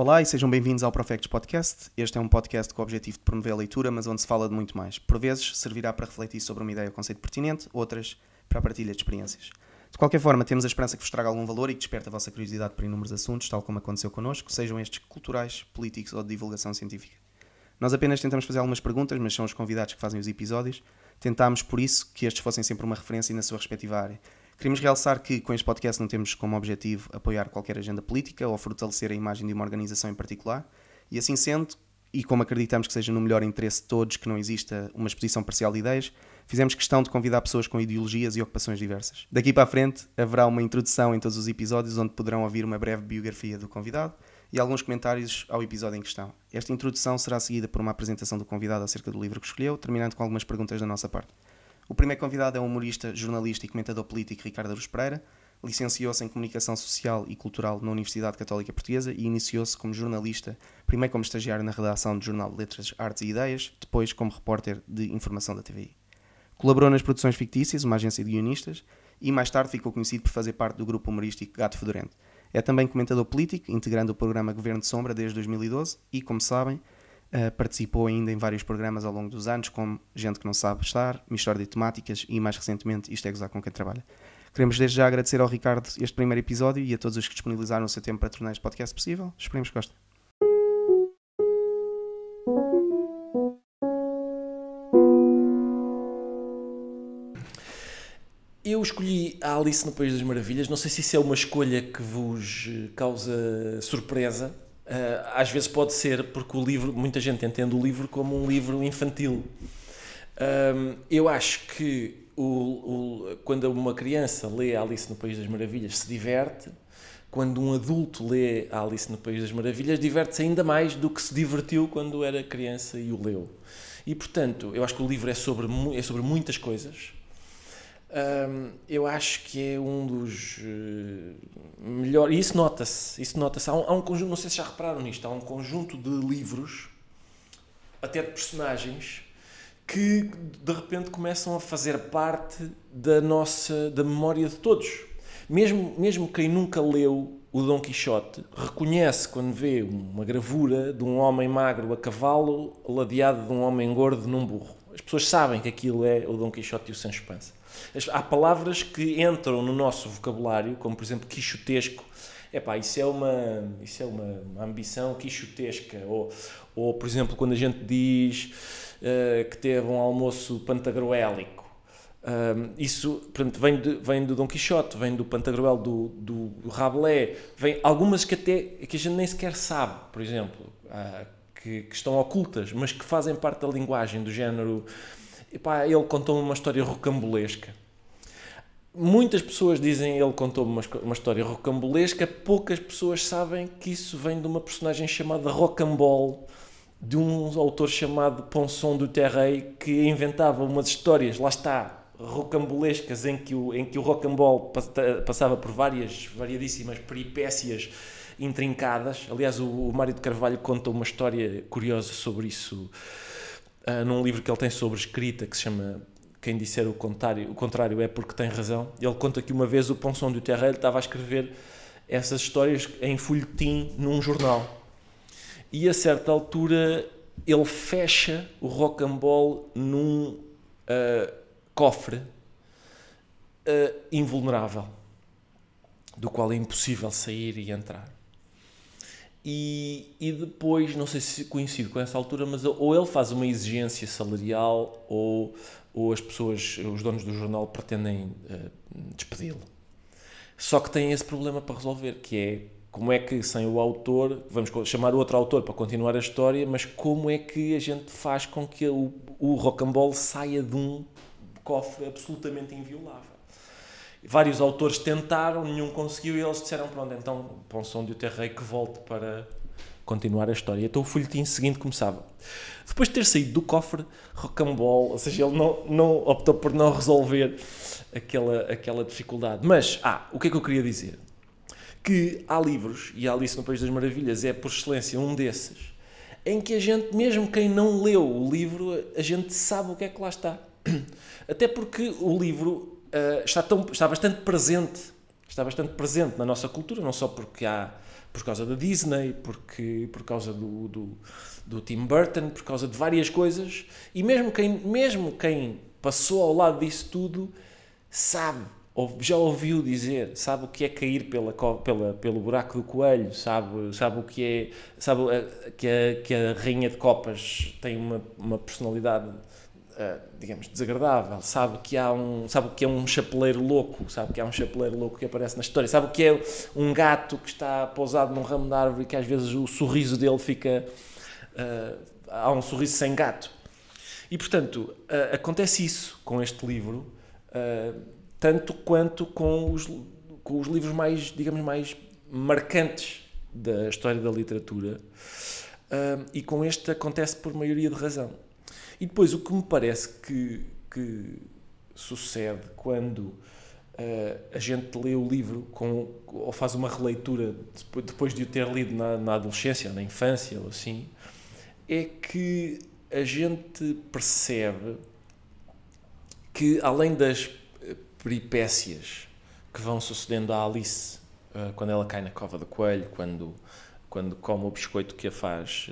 Olá e sejam bem-vindos ao Profects Podcast. Este é um podcast com o objetivo de promover a leitura, mas onde se fala de muito mais. Por vezes servirá para refletir sobre uma ideia ou conceito pertinente, outras para a partilha de experiências. De qualquer forma, temos a esperança que vos traga algum valor e que desperte a vossa curiosidade por inúmeros assuntos, tal como aconteceu connosco, sejam estes culturais, políticos ou de divulgação científica. Nós apenas tentamos fazer algumas perguntas, mas são os convidados que fazem os episódios. Tentámos, por isso, que estes fossem sempre uma referência na sua respectiva área. Queremos realçar que com este podcast não temos como objetivo apoiar qualquer agenda política ou fortalecer a imagem de uma organização em particular, e assim sendo, e como acreditamos que seja no melhor interesse de todos que não exista uma exposição parcial de ideias, fizemos questão de convidar pessoas com ideologias e ocupações diversas. Daqui para a frente haverá uma introdução em todos os episódios onde poderão ouvir uma breve biografia do convidado e alguns comentários ao episódio em questão. Esta introdução será seguida por uma apresentação do convidado acerca do livro que escolheu, terminando com algumas perguntas da nossa parte. O primeiro convidado é o humorista, jornalista e comentador político Ricardo Aruz Pereira. Licenciou-se em Comunicação Social e Cultural na Universidade Católica Portuguesa e iniciou-se como jornalista, primeiro como estagiário na redação do Jornal de Letras, Artes e Ideias, depois como repórter de informação da TVI. Colaborou nas produções fictícias, uma agência de guionistas, e mais tarde ficou conhecido por fazer parte do grupo humorístico Gato Fedorento. É também comentador político, integrando o programa Governo de Sombra desde 2012 e, como sabem, Uh, participou ainda em vários programas ao longo dos anos, como Gente que Não Sabe Estar, Mistória de Temáticas e, mais recentemente, Isto é Gozar com Quem Trabalha. Queremos desde já agradecer ao Ricardo este primeiro episódio e a todos os que disponibilizaram o seu tempo para tornar este podcast possível. Esperemos que gostem. Eu escolhi a Alice no País das Maravilhas. Não sei se isso é uma escolha que vos causa surpresa, às vezes pode ser porque o livro, muita gente entende o livro como um livro infantil. Eu acho que o, o, quando uma criança lê Alice no País das Maravilhas se diverte, quando um adulto lê Alice no País das Maravilhas diverte-se ainda mais do que se divertiu quando era criança e o leu. E portanto, eu acho que o livro é sobre, é sobre muitas coisas um, eu acho que é um dos uh, melhores. E isso nota-se. Isso nota-se. Há, um, há um conjunto, não sei se já repararam nisto, há um conjunto de livros, até de personagens, que de repente começam a fazer parte da nossa da memória de todos. Mesmo, mesmo quem nunca leu o Dom Quixote reconhece quando vê uma gravura de um homem magro a cavalo ladeado de um homem gordo num burro. As pessoas sabem que aquilo é o Dom Quixote e o Sancho Panza. Há palavras que entram no nosso vocabulário, como por exemplo quixotesco. Epá, isso é uma, isso é uma, uma ambição quixotesca. Ou, ou, por exemplo, quando a gente diz uh, que teve um almoço pantagruélico. Um, isso portanto, vem, de, vem do Dom Quixote, vem do Pantagruel, do, do, Rabelais, vem algumas que até que a gente nem sequer sabe, por exemplo, uh, que, que, estão ocultas, mas que fazem parte da linguagem do género Epá, ele contou-me uma história rocambolesca. Muitas pessoas dizem ele contou-me uma, uma história rocambolesca, poucas pessoas sabem que isso vem de uma personagem chamada Rocambole, de um autor chamado Ponson du Terrey, que inventava umas histórias, lá está, rocambolescas, em que o, em que o Rocambole passava por várias, variadíssimas peripécias intrincadas. Aliás, o, o Mário de Carvalho conta uma história curiosa sobre isso uh, num livro que ele tem sobre escrita que se chama Quem Disser o Contrário, o contrário é porque tem razão. Ele conta que uma vez o Ponson do Terreiro estava a escrever essas histórias em folhetim num jornal. E a certa altura ele fecha o rocambole num uh, cofre uh, invulnerável, do qual é impossível sair e entrar. E, e depois, não sei se coincide com essa altura, mas ou ele faz uma exigência salarial ou, ou as pessoas, os donos do jornal, pretendem uh, despedi-lo. Só que tem esse problema para resolver, que é como é que sem o autor, vamos chamar outro autor para continuar a história, mas como é que a gente faz com que o, o rocambole saia de um cofre absolutamente inviolável? Vários autores tentaram, nenhum conseguiu e eles disseram, pronto, então Ponson de Terrei que volte para continuar a história. Então o folhetim seguinte começava. Depois de ter saído do cofre, Rocambole, ou seja, ele não, não optou por não resolver aquela, aquela dificuldade. Mas, ah, o que é que eu queria dizer? Que há livros, e a Alice no País das Maravilhas é por excelência um desses, em que a gente, mesmo quem não leu o livro, a gente sabe o que é que lá está. Até porque o livro uh, está, tão, está bastante presente está bastante presente na nossa cultura, não só porque há por causa da Disney, porque por causa do, do, do Tim Burton, por causa de várias coisas, e mesmo quem, mesmo quem passou ao lado disso tudo sabe ou já ouviu dizer, sabe o que é cair pela, pela, pelo buraco do coelho, sabe, sabe o que é, sabe que a, que a rainha de copas tem uma, uma personalidade, uh, digamos, desagradável, sabe que há um, sabe que é um chapeleiro louco, sabe que há um chapeleiro louco que aparece na história, sabe que é um gato que está pousado num ramo de árvore e que às vezes o sorriso dele fica, uh, há um sorriso sem gato. E portanto, uh, acontece isso com este livro, tanto quanto com os, com os livros mais, digamos, mais marcantes da história da literatura. E com este acontece por maioria de razão. E depois o que me parece que, que sucede quando uh, a gente lê o livro com, ou faz uma releitura depois de o ter lido na, na adolescência, na infância ou assim, é que a gente percebe que além das peripécias que vão sucedendo à Alice uh, quando ela cai na cova do coelho, quando, quando come o biscoito que a faz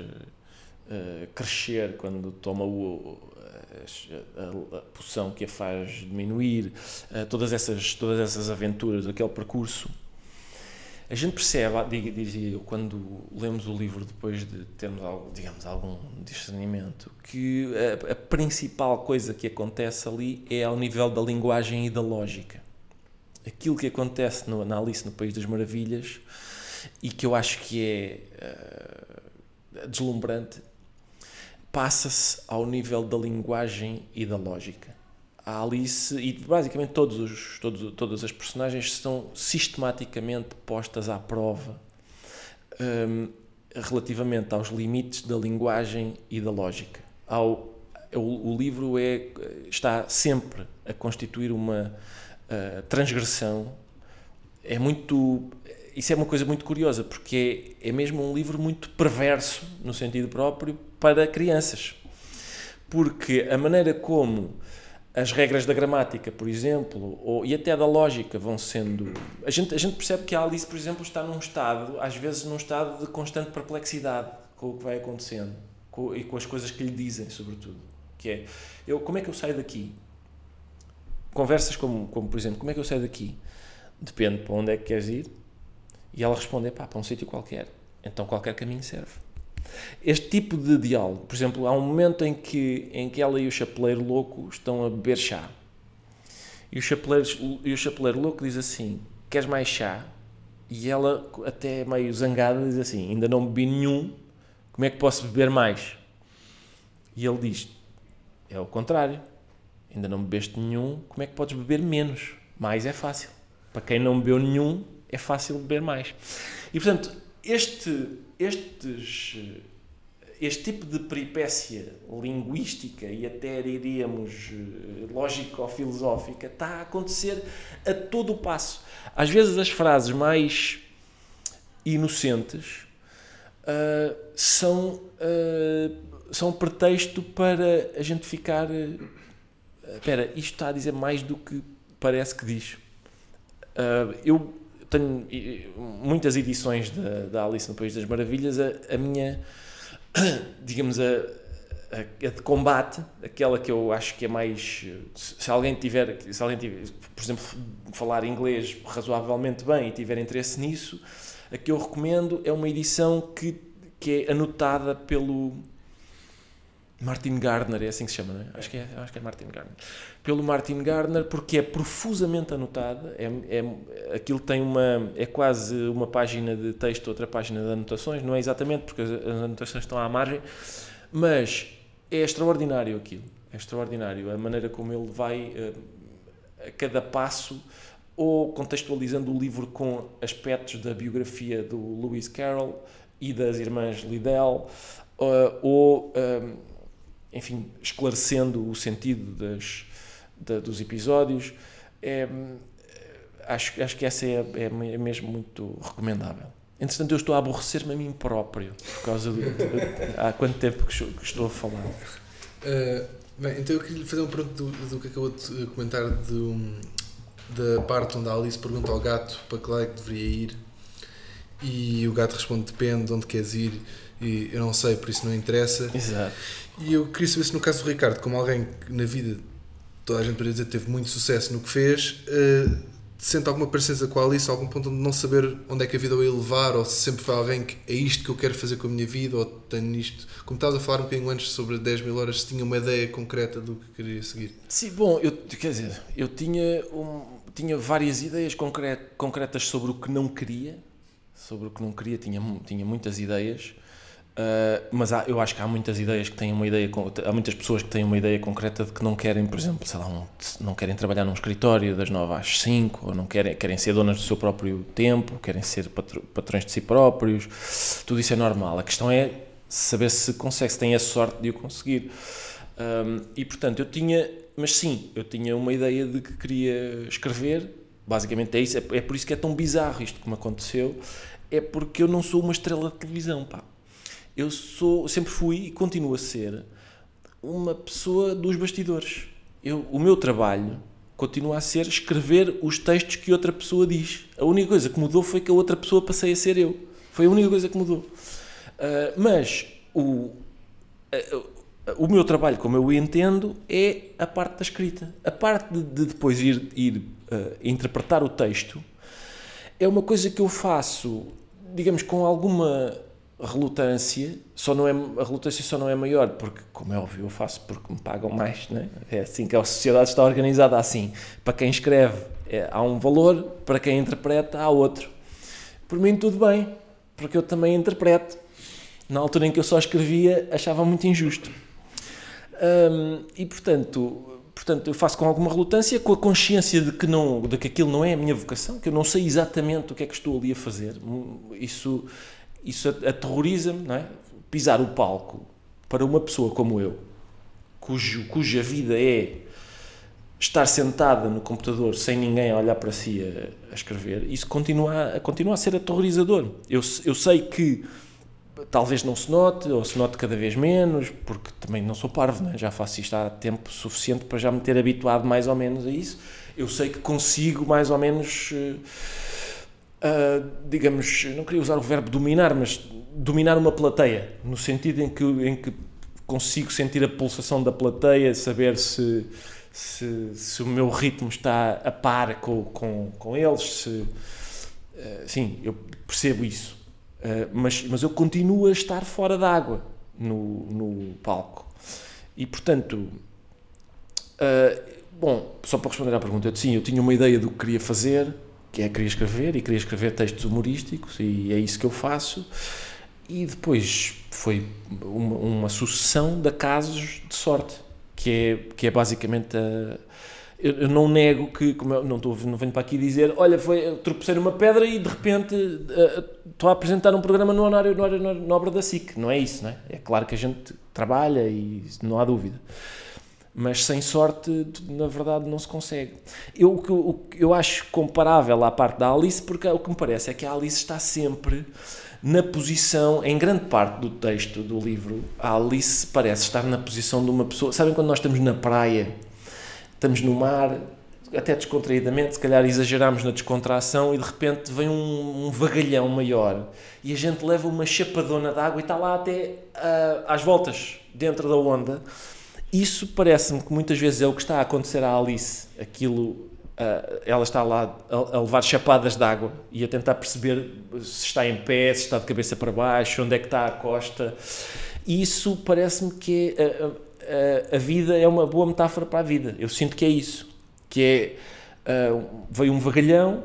uh, crescer, quando toma o, a, a, poção que a faz diminuir, todas, essas, todas essas aventuras, aquele percurso a gente percebe, dizia eu, quando lemos o livro depois de termos, digamos, algum discernimento, que a, a, principal coisa que acontece ali é ao nível da linguagem e da lógica. Aquilo que acontece no, na Alice no País das Maravilhas e que eu acho que é uh, deslumbrante, passa-se ao nível da linguagem e da lógica a Alice e basicamente todos os, todos, todas as personagens estão sistematicamente postas à prova um, relativamente aos limites da linguagem e da lógica. Ao, o, o livro é, está sempre a constituir uma uh, transgressão. É muito. Isso é uma coisa muito curiosa, porque é, é mesmo um livro muito perverso, no sentido próprio, para crianças. Porque a maneira como as regras da gramática, por exemplo, ou, e até da lógica vão sendo. A gente, a gente percebe que a Alice, por exemplo, está num estado, às vezes num estado de constante perplexidade com o que vai acontecendo com, e com as coisas que lhe dizem, sobretudo. Que é, eu, como é que eu saio daqui? Conversas como, como, por exemplo, como é que eu saio daqui? Depende para onde é que queres ir. E ela responde, pá, para um sítio qualquer. Então qualquer caminho serve. Este tipo de diálogo, por exemplo, há um momento em que, em que ela e o chapeleiro louco estão a beber chá. E o e o chapeleiro louco diz assim: Queres mais chá? E ela, até meio zangada, diz assim: Ainda não bebi nenhum, como é que posso beber mais? E ele diz: É o contrário, ainda não bebeste nenhum, como é que podes beber menos? Mais é fácil. Para quem não bebeu nenhum, é fácil beber mais. E portanto, este estes, este tipo de peripécia linguística e até diríamos eh, lógico-filosófica está a acontecer a todo o passo. Às vezes as frases mais inocentes uh, são, uh, são pretexto para a gente ficar. Uh, espera, isto está a dizer mais do que parece que diz. Uh, eu tenho muitas edições da, da Alice no País das Maravilhas, a, a minha, digamos, a, a, a, de combate, aquela que eu acho que é mais. Se alguém tiver, se alguém tiver, por exemplo, falar inglês razoavelmente bem e tiver interesse nisso, a que eu recomendo é uma edição que, que é anotada pelo Martin Gardner, é assim que se chama, não é? Acho que é, acho que é Martin Gardner. Pelo Martin Gardner, porque é profusamente anotada, é, é, aquilo tem uma, é quase uma página de texto, outra página de anotações, não é exatamente, porque as, anotações estão à margem, mas é extraordinário aquilo, é extraordinário, a maneira como ele vai uh, a cada passo, ou contextualizando o livro com aspectos da biografia do Lewis Carroll e das irmãs Liddell, uh, ou... Uh, enfim, esclarecendo o sentido das, da, dos episódios. É, acho, acho que essa é, é, é, mesmo muito recomendável. Entretanto, eu estou a aborrecer-me a mim próprio por causa do, há quanto tempo que estou a falar. Uh, bem, então eu queria fazer uma pergunta do, do que acabou de comentar do, da parte onde a Alice pergunta ao gato para que lado é que deveria ir e o gato responde depende de onde queres ir e eu não sei, por isso não interessa. Exato. E eu queria saber se no caso do Ricardo, como alguém que na vida toda a gente poderia dizer teve muito sucesso no que fez, uh, sente alguma parecença com a Alice, algum ponto de não saber onde é que a vida o ia levar, ou se sempre foi alguém que é isto que eu quero fazer com a minha vida, ou tenho isto. Como estavas a falar um bocadinho antes sobre 10 mil horas, se tinha uma ideia concreta do que queria seguir. Sim, bom, eu, quer dizer, eu tinha, um, tinha várias ideias concretas sobre o que não queria, sobre o que não queria, tinha, tinha muitas ideias. Uh, mas há, eu acho que há muitas ideias que têm uma ideia, há muitas pessoas que têm uma ideia concreta de que não querem, por exemplo, sei lá, um, não querem trabalhar num escritório das 9 às 5, ou não querem, querem ser donas do seu próprio tempo, querem ser patrões de si próprios, tudo isso é normal. A questão é saber se consegue, se tem a sorte de o conseguir. Um, e portanto, eu tinha, mas sim, eu tinha uma ideia de que queria escrever, basicamente é isso, é, é por isso que é tão bizarro isto que me aconteceu, é porque eu não sou uma estrela de televisão, pá eu sou, sempre fui e continuo a ser uma pessoa dos bastidores. Eu, o meu trabalho continua a ser escrever os textos que outra pessoa diz. A única coisa que mudou foi que a outra pessoa passei a ser eu. Foi a única coisa que mudou. Uh, mas o, uh, o meu trabalho, como eu o entendo, é a parte da escrita. A parte de, de depois ir, ir uh, interpretar o texto é uma coisa que eu faço, digamos, com alguma relutância só não é a relutância só não é maior porque como é óbvio eu faço porque me pagam mais né? é assim que a sociedade está organizada assim. Para quem escreve é, há um valor para quem interpreta há outro. Por mim tudo bem porque eu também interpreto. Na altura em que eu só escrevia achava muito injusto. Hum, e portanto portanto eu faço com alguma relutância com a consciência de que não de que aquilo não é a minha vocação que eu não sei exatamente o que é que estou ali a fazer. Isso isso aterroriza-me, não é? Pisar o palco para uma pessoa como eu, cujo, cuja vida é estar sentada no computador sem ninguém a olhar para si a, a escrever, isso continua, continua a ser aterrorizador. Eu, eu sei que talvez não se note, ou se note cada vez menos, porque também não sou parvo, é? já faço isto há tempo suficiente para já me ter habituado mais ou menos a isso. Eu sei que consigo mais ou menos. Uh, uh, digamos, não queria usar o verbo dominar, mas dominar uma plateia, no sentido em que, em que consigo sentir a pulsação da plateia, saber se, se, se o meu ritmo está a par com, com, com eles, se, uh, sim, eu percebo isso. Uh, mas, mas eu continuo a estar fora d'água no, no palco. E, portanto, bom, só para responder à pergunta, sim, eu tinha uma ideia do que queria fazer, que é queria escrever e queria escrever textos humorísticos e é isso que eu faço. E depois foi uma, uma sucessão de casos de sorte, que é, que é basicamente a, eu, eu, não nego que, como eu não, estou, não venho para aqui dizer, olha, foi, tropecei numa pedra e de repente uh, estou a apresentar um programa no horário, no horário nobre da SIC. Não é isso, não é? É claro que a gente trabalha e não há dúvida mas sem sorte, na verdade, não se consegue. Eu, o, eu acho comparável à parte da Alice, porque o que me parece é que a Alice está sempre na posição, em grande parte do texto do livro, a Alice parece estar na posição de uma pessoa. Sabem quando nós estamos na praia, estamos no mar, até descontraídamente, se calhar exageramos na descontração e de repente vem um, um vagalhão maior e a gente leva uma chapadona de água e está lá até uh, às voltas dentro da onda isso parece-me que muitas vezes é o que está a acontecer à Alice. Aquilo, uh, ela está lá a, a levar chapadas de água e a tentar perceber se está em pé, se está de cabeça para baixo, onde é que está a costa. Isso parece-me que é, a, a, a, vida é uma boa metáfora para a vida. Eu sinto que é isso. Que é, uh, veio um vagalhão,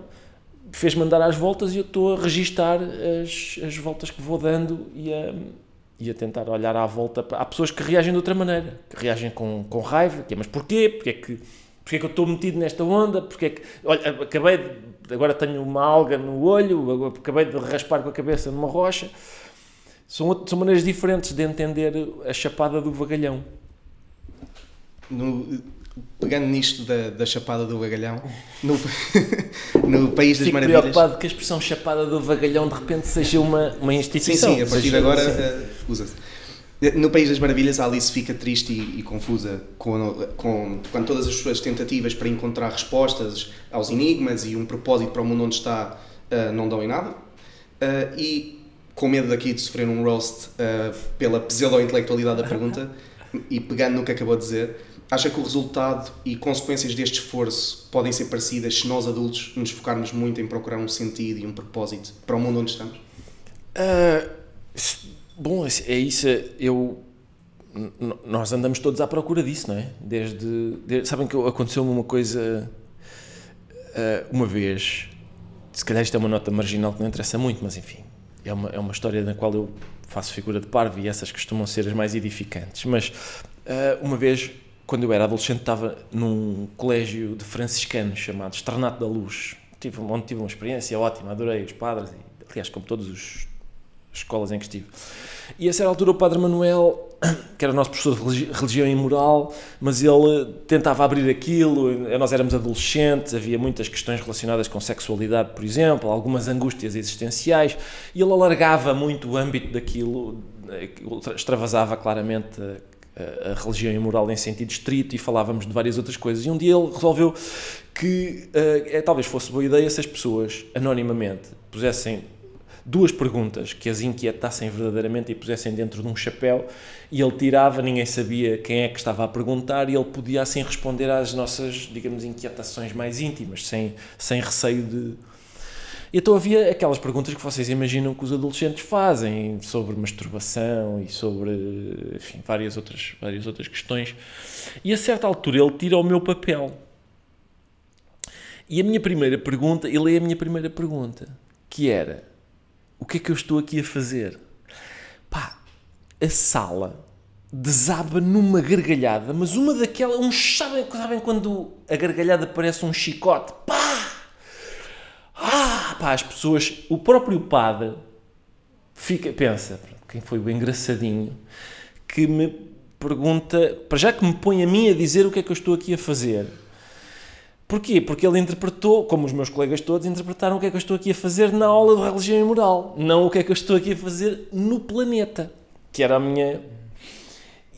fez-me andar às voltas e eu estou a registar as, as voltas que vou dando e a e a tentar olhar à volta. Há pessoas que reagem de outra maneira, que reagem com, com raiva, que é, mas porquê? Porquê é que, porquê é que eu estou metido nesta onda? Porquê é que, olha, acabei de, agora tenho uma alga no olho, acabei de raspar com a cabeça numa rocha. São, são maneiras diferentes de entender a chapada do vagalhão. No, pegando nisto da, da chapada do vagalhão, no, no País das Fico Maravilhas. preocupado que a expressão chapada do vagalhão de repente seja uma, uma instituição. Sim, sim, a partir de agora uh, usa-se. No País das Maravilhas, a Alice fica triste e, e confusa com, com, com todas as suas tentativas para encontrar respostas aos enigmas e um propósito para o mundo onde está uh, não dão em nada. Uh, e com medo daqui de sofrer um roast pela pseudo-intelectualidade da pergunta e pegando no que acabou de dizer, acha que o resultado e consequências deste esforço podem ser parecidas se nós adultos nos focarmos muito em procurar um sentido e um propósito para o mundo onde estamos? Bom, é isso. Eu nós andamos todos à procura disso, não é? Desde, desde sabem que aconteceu-me uma coisa uh, uma vez. Se calhar isto é uma nota marginal que não interessa muito, mas enfim, é uma, é uma história na qual eu faço figura de parvo e essas costumam ser as mais edificantes. Mas uh, uma vez, quando eu era adolescente, estava num colégio de franciscanos chamado Esternato da Luz, tive, onde tive uma experiência ótima, adorei os padres, e, aliás, como todos os escolas em que estive. E a certa altura o Padre Manuel, que era o nosso professor de religião e moral, mas ele tentava abrir aquilo, nós éramos adolescentes, havia muitas questões relacionadas com sexualidade, por exemplo, algumas angústias existenciais, e ele alargava muito o âmbito daquilo, extravasava claramente a, religião e moral em sentido estrito e falávamos de várias outras coisas. E um dia ele resolveu que uh, talvez fosse boa ideia se as pessoas, anonimamente, pusessem duas perguntas que as inquietassem verdadeiramente e pusessem dentro de um chapéu e ele tirava, ninguém sabia quem é que estava a perguntar e ele podia assim responder às nossas, digamos, inquietações mais íntimas, sem, sem receio de... Então havia aquelas perguntas que vocês imaginam que os adolescentes fazem sobre masturbação e sobre, enfim, várias outras, várias outras questões. E a certa altura ele tira o meu papel. E a minha primeira pergunta, ele é a minha primeira pergunta, que era o que é que eu estou aqui a fazer? Pá, a sala desaba numa gargalhada, mas uma daquelas, uns sabem, sabem quando a gargalhada parece um chicote? Pá! Pá, as pessoas, o próprio padre fica, pensa, quem foi o engraçadinho que me pergunta, para já que me põe a mim a dizer o que é que eu estou aqui a fazer. Porquê? Porque ele interpretou, como os meus colegas todos, interpretaram o que é que eu estou aqui a fazer na aula de religião e moral, não o que é que eu estou aqui a fazer no planeta, que era a minha.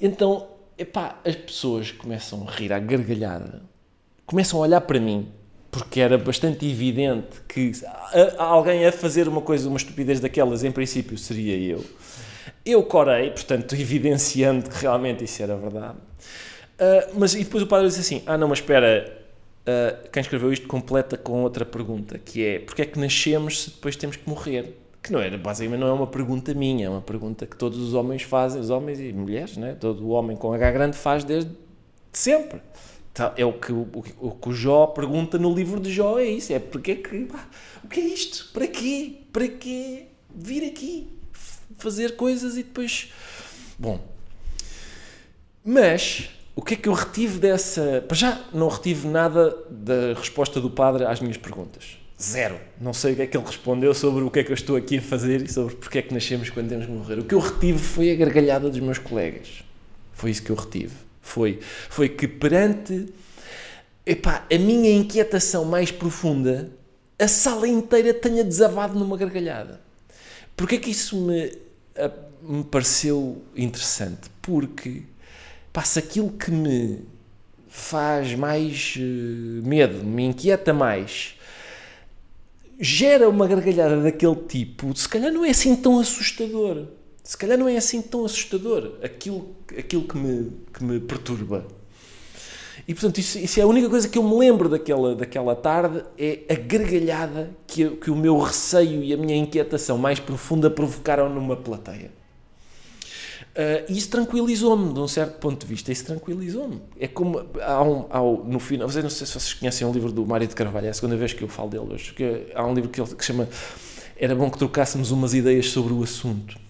Então, epá, as pessoas começam a rir à gargalhada, começam a olhar para mim, porque era bastante evidente que alguém a fazer uma coisa, uma estupidez daquelas, em princípio seria eu. Eu corei, portanto, evidenciando que realmente isso era verdade. Uh, mas e depois o padre disse assim: Ah, não, mas espera, Uh, quem escreveu isto completa com outra pergunta, que é porque é que nascemos se depois temos que morrer? Que não era, basicamente não é uma pergunta minha, é uma pergunta que todos os homens fazem, os homens e mulheres, né? todo o homem com H grande faz desde sempre. Tá, é o que o, o, o Jó pergunta no livro de Jó, é isso, é porque é que, o que é isto? Para quê? Para quê vir aqui? Fazer coisas e depois... Bom, mas o que é que eu retive dessa. Para já, não retive nada da resposta do padre às minhas perguntas. Zero. Não sei o que é que ele respondeu sobre o que é que eu estou aqui a fazer e sobre porque é que nascemos quando temos que morrer. O que eu retive foi a gargalhada dos meus colegas. Foi isso que eu retive. Foi, foi que perante epá, a minha inquietação mais profunda, a sala inteira tenha desabado numa gargalhada. Porquê é que isso me, me pareceu interessante? Porque passa aquilo que me faz mais uh, medo, me inquieta mais, gera uma gargalhada daquele tipo, se calhar não é assim tão assustador. Se calhar não é assim tão assustador aquilo, aquilo que, me, que me perturba. E portanto, isso, isso, é a única coisa que eu me lembro daquela, daquela tarde: é a gargalhada que, que o meu receio e a minha inquietação mais profunda provocaram numa plateia. Uh, isso tranquilizou-me, de um certo ponto de vista, isso tranquilizou-me. É como há um, há um, no final, não sei se vocês conhecem um livro do Mário de Carvalho, é a segunda vez que eu falo dele hoje, que há um livro que, ele, que chama Era bom que trocássemos umas ideias sobre o assunto.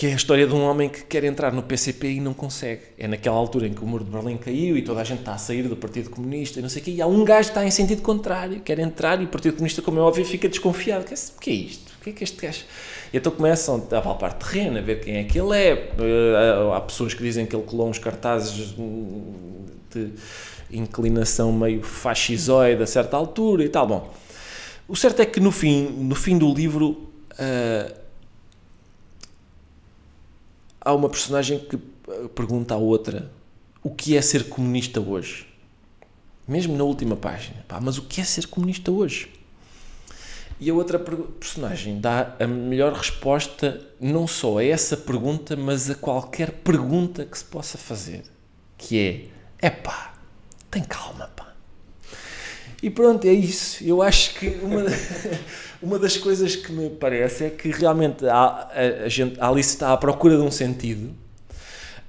Que é a história de um homem que quer entrar no PCP e não consegue. É naquela altura em que o muro de Berlim caiu e toda a gente está a sair do Partido Comunista e não sei o quê, e há um gajo que está em sentido contrário, quer entrar e o Partido Comunista, como é óbvio, fica desconfiado. O que é isto? O que é que este gajo e então começam a palpar terreno, a ver quem é que ele é. Eh, há pessoas que dizem que ele colou uns cartazes de inclinação meio fascisoide a certa altura e tal. Bom, o certo é que no fim, no fim do livro, uh, há uma personagem que uh, pergunta à outra o que é ser comunista hoje. Mesmo na última página. Pá, mas o que é ser comunista hoje? E a outra personagem dá a melhor resposta não só a essa pergunta, mas a qualquer pergunta que se possa fazer. Que é, é pá, tem calma, pá. E pronto, é isso. Eu acho que uma, uma das coisas que me parece é que realmente a, a, gente, a Alice está à procura de um sentido.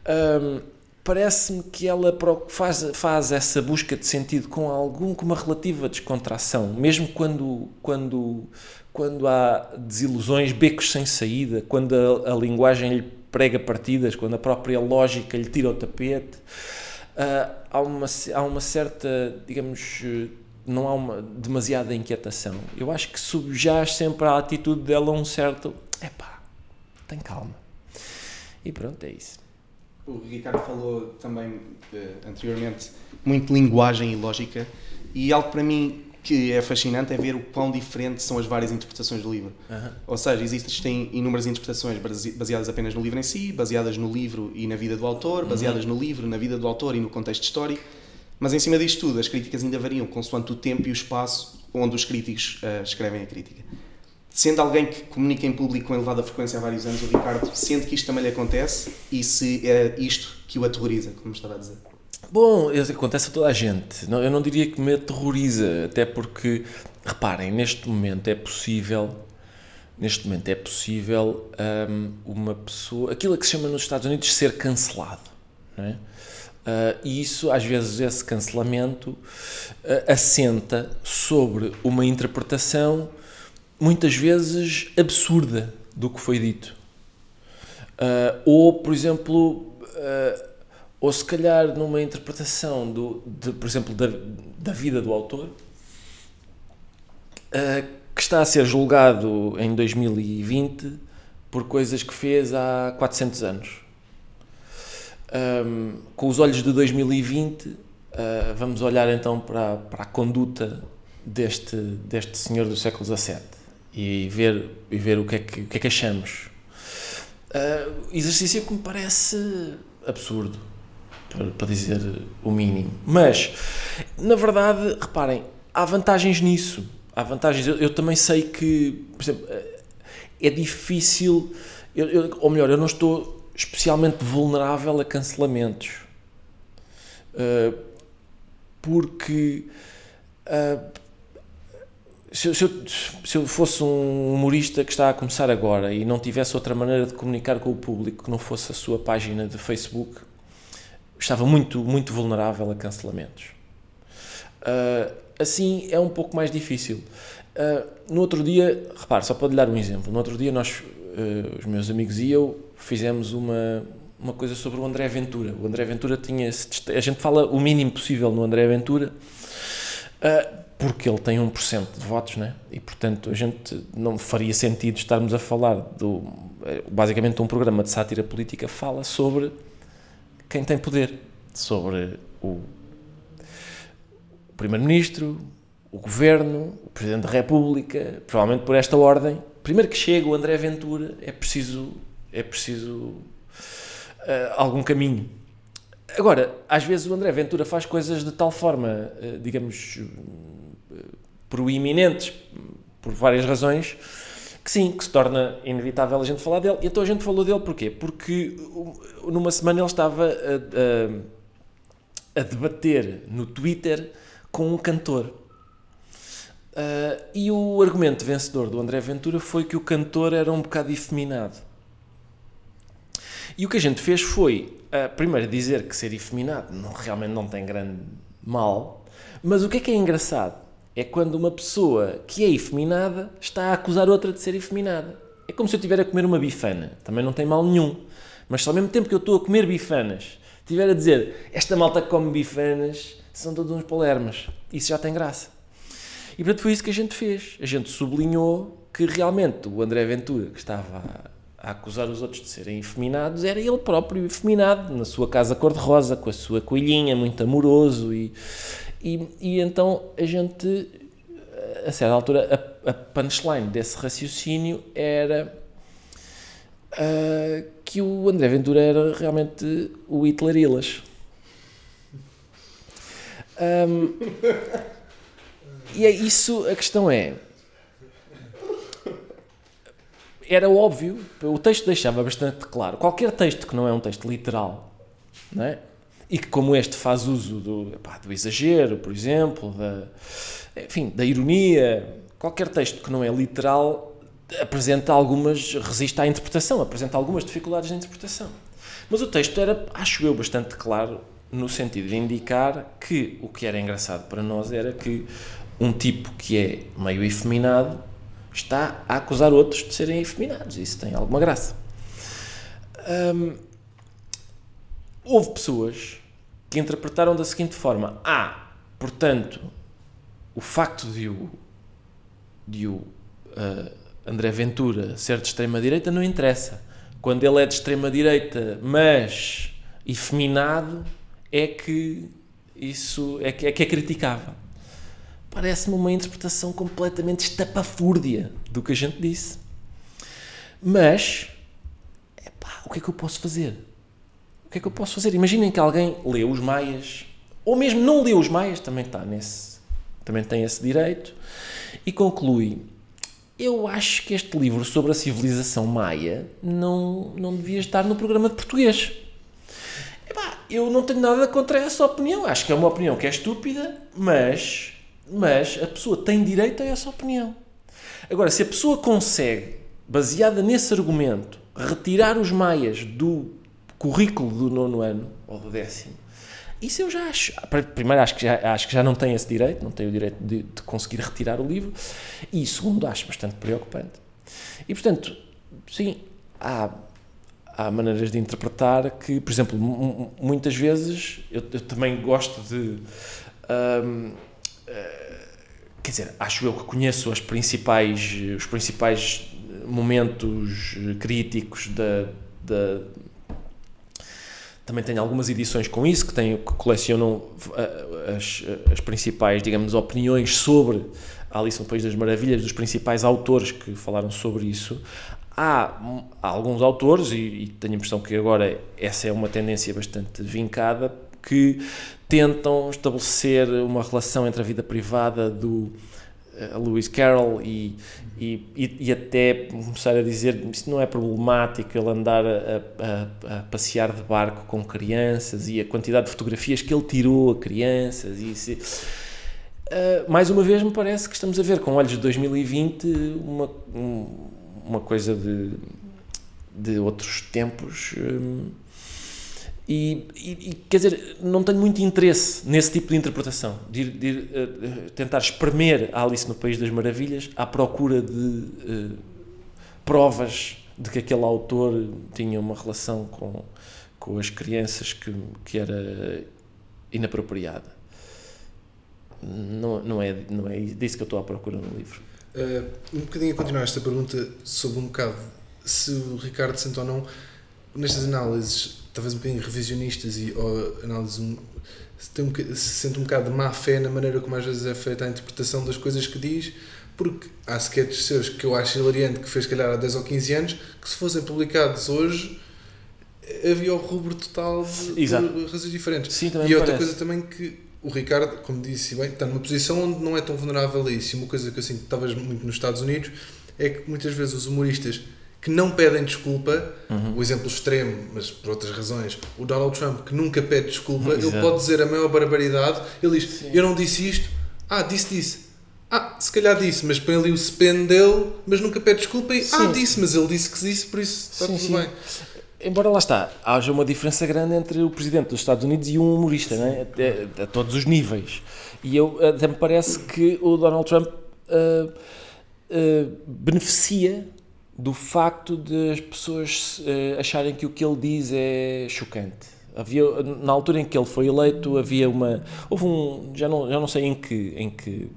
Um, parece-me que ela faz, faz essa busca de sentido com algum com uma relativa descontração, mesmo quando quando quando há desilusões, becos sem saída, quando a, a linguagem lhe prega partidas, quando a própria lógica lhe tira o tapete, uh, há uma há uma certa, digamos, não há uma demasiada inquietação. Eu acho que subjaz sempre à atitude dela um certo, epá, tem calma. E pronto, é isso o Ricardo falou também uh, anteriormente muito linguagem e lógica e algo para mim que é fascinante é ver o quão diferentes são as várias interpretações do livro. Uhum. Ou seja, existem inúmeras interpretações baseadas apenas no livro em si, baseadas no livro e na vida do autor, baseadas uhum. no livro, na vida do autor e no contexto histórico. Mas em cima disto tudo, as críticas ainda variam consoante o tempo e o espaço onde os críticos uh, escrevem a crítica. Sendo alguém que comunica em público com elevada frequência há vários anos, o Ricardo sente que isto também lhe acontece e se é isto que o aterroriza, como estava a dizer? Bom, acontece a toda a gente. Eu não diria que me aterroriza, até porque, reparem, neste momento é possível, neste momento é possível um, uma pessoa, aquilo que se chama nos Estados Unidos ser cancelado, não é? Uh, e isso, às vezes, esse cancelamento uh, assenta sobre uma interpretação muitas vezes absurda do que foi dito. Uh, ou, por exemplo, ou se calhar numa interpretação, do, de, por exemplo, da, da vida do autor, que está a ser julgado em 2020 por coisas que fez há 400 anos. Um, com os olhos de 2020, vamos olhar então para, para a conduta deste, deste senhor do século XVII e ver, e ver o, que é que, que é que achamos. Uh, exercício que me parece absurdo, para, para dizer o mínimo. Mas, na verdade, reparem, há vantagens nisso. Há vantagens. Eu, eu também sei que, por exemplo, é difícil, eu, eu, ou melhor, eu não estou especialmente vulnerável a cancelamentos. Uh, porque uh, se eu, se, eu, se eu, fosse um humorista que está a começar agora e não tivesse outra maneira de comunicar com o público que não fosse a sua página de Facebook, estava muito, muito vulnerável a cancelamentos. Uh, assim é um pouco mais difícil. Uh, no outro dia, repare, só para lhe dar um exemplo, no outro dia nós, uh, os meus amigos e eu, fizemos uma, uma coisa sobre o André Ventura. O André Ventura tinha. A gente fala o mínimo possível no André Ventura. Uh, porque ele tem 1% de votos, né? e portanto a gente não faria sentido estarmos a falar do. Basicamente, um programa de sátira política fala sobre quem tem poder, sobre o Primeiro-Ministro, o Governo, o Presidente da República, provavelmente por esta ordem. Primeiro que chega o André Ventura, é preciso, é preciso uh, algum caminho. Agora, às vezes o André Ventura faz coisas de tal forma, uh, digamos proeminentes, por várias razões, que sim, que se torna inevitável a gente falar dele. E então a gente falou dele porquê? Porque numa semana ele estava a, a, a debater no Twitter com um cantor. Uh, e o argumento vencedor do André Ventura foi que o cantor era um bocado efeminado. E o que a gente fez foi, uh, primeiro, dizer que ser efeminado não, realmente não tem grande mal, mas o que é que é engraçado? é quando uma pessoa que é efeminada está a acusar outra de ser efeminada. É como se eu estiver a comer uma bifana. Também não tem mal nenhum. Mas se ao mesmo tempo que eu estou a comer bifanas, estiver a dizer esta malta que come bifanas são todos uns palermas. Isso já tem graça. E portanto foi isso que a gente fez. A gente sublinhou que realmente o André Ventura, que estava a acusar os outros de serem efeminados, era ele próprio efeminado, na sua casa cor-de-rosa, com a sua coelhinha, muito amoroso e, e, e então a gente, a certa altura, a, a punchline desse raciocínio era uh, que o André Ventura era realmente o Hitler Ilas. Um, e é isso, a questão é. Era óbvio, o texto deixava bastante claro. Qualquer texto que não é um texto literal, não é? e que, como este, faz uso do, epá, do exagero, por exemplo, da, enfim, da ironia, qualquer texto que não é literal apresenta algumas, resiste à interpretação, apresenta algumas dificuldades de interpretação. Mas o texto era, acho eu, bastante claro no sentido de indicar que o que era engraçado para nós era que um tipo que é meio efeminado está a acusar outros de serem efeminados. Isso tem alguma graça. Hum, houve pessoas que interpretaram da seguinte forma: Ah, portanto, o facto de o, de o uh, André Ventura ser de extrema-direita não interessa. Quando ele é de extrema-direita, mas efeminado, é que isso é que é, que é criticável. Parece-me uma interpretação completamente estapafúrdia do que a gente disse. Mas, epá, o que é que eu posso fazer? O que é que eu posso fazer? Imaginem que alguém lê os Maias, ou mesmo não lê os Maias, também está nesse, também tem esse direito, e conclui: Eu acho que este livro sobre a civilização maia não, não devia estar no programa de português eu não tenho nada contra essa opinião. Acho que é uma opinião que é estúpida, mas, mas a pessoa tem direito a essa opinião. Agora, se a pessoa consegue, baseada nesse argumento, retirar os maias do currículo do nono ano ou do décimo, isso eu já acho. Primeiro, acho que já, acho que já não tem esse direito, não tem o direito de, de conseguir retirar o livro. E segundo, acho bastante preocupante. E portanto, sim, há há maneiras de interpretar que, por exemplo, muitas vezes eu, eu também gosto de. uh, quer dizer, acho eu que conheço as principais, os principais momentos críticos da, da também tenho algumas edições com isso que, tenho, que colecionam ah, as, as principais, digamos, opiniões sobre a Alice no País das Maravilhas, dos principais autores que falaram sobre isso. Há, há alguns autores, e, e, tenho a impressão que agora essa é uma tendência bastante vincada, que tentam estabelecer uma relação entre a vida privada do uh, Lewis Carroll e, e, e, até começar a dizer isso não é problemático ele andar a, a, a, passear de barco com crianças e a quantidade de fotografias que ele tirou a crianças e se, uh, mais uma vez me parece que estamos a ver com olhos de 2020 uma, um, uma coisa de, de outros tempos. Hum, e, e, quer dizer, não tenho muito interesse nesse tipo de interpretação, de, de ir, uh, tentar espremer a Alice no País das Maravilhas à procura de uh, provas de que aquele autor tinha uma relação com, com as crianças que, que era inapropriada. Não, não, é, não é disso que eu estou à procura no livro. Uh, um bocadinho a continuar esta pergunta sobre um bocado se o Ricardo sente ou não, nestas análises, talvez um bocadinho revisionistas e ou análises um, se, um, se sente um bocado de má fé na maneira como às vezes é feita a interpretação das coisas que diz, porque há sketches seus que eu acho hilariante que fez calhar há 10 ou 15 anos, que se fossem publicados hoje havia o rubro total de, Exato. por razões diferentes. Sim, e outra coisa também que o Ricardo, como disse bem, está numa posição onde não é tão vulnerável a isso. E uma coisa que eu sinto, talvez muito nos Estados Unidos, é que muitas vezes os humoristas que não pedem desculpa, uhum. o exemplo extremo, mas por outras razões, o Donald Trump, que nunca pede desculpa, ele pode dizer a maior barbaridade, ele diz, Sim. eu não disse isto, ah, disse, disse. Ah, se calhar disse, mas põe ali o spin dele, mas nunca pede desculpa e, ah, Sim. ah, disse, mas ele disse que disse, por isso está Sim, tudo bem embora lá está, haja uma diferença grande entre o presidente dos Estados Unidos e um humorista, né? a, a, a todos os níveis. E eu até me parece que o Donald Trump uh, uh, beneficia do facto de as pessoas uh, acharem que o que ele diz é chocante. Havia, na altura em que ele foi eleito, havia uma. Houve um. Já não, já não sei em que, em que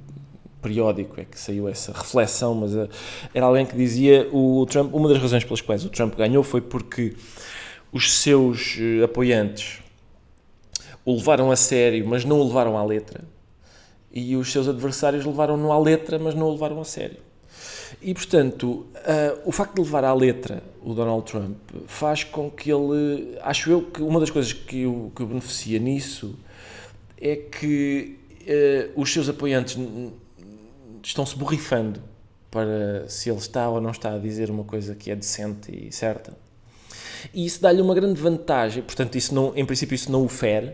periódico é que saiu essa reflexão, mas uh, era alguém que dizia o Trump, uma das razões pelas quais o Trump ganhou foi porque os seus uh, apoiantes o levaram a sério, mas não o levaram à letra, e os seus adversários levaram-no à letra, mas não o levaram a sério. E, portanto, uh, o facto de levar à letra o Donald Trump faz com que ele. Acho eu que uma das coisas que o, que o beneficia nisso é que uh, os seus apoiantes estão-se borrifando para se ele está ou não está a dizer uma coisa que é decente e certa. E isso dá-lhe uma grande vantagem, portanto, isso não, em princípio, isso não o fere.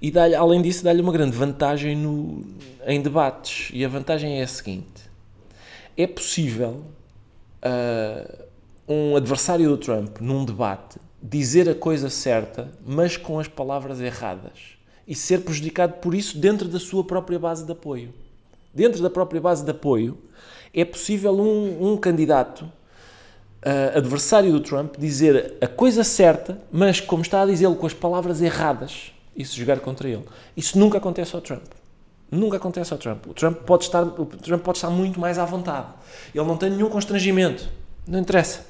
E além disso, dá-lhe uma grande vantagem no, em debates. E a vantagem é a seguinte é possível uh, um adversário do Trump, num debate, dizer a coisa certa, mas com as palavras erradas e ser prejudicado por isso dentro da sua própria base de apoio. Dentro da própria base de apoio, é possível um, um candidato uh, adversário do Trump dizer a coisa certa, mas como está a dizê-lo com as palavras erradas, e se jogar contra ele. Isso nunca acontece ao Trump. Nunca acontece ao Trump. O Trump pode estar, o Trump pode estar muito mais à vontade. Ele não tem nenhum constrangimento. Não interessa.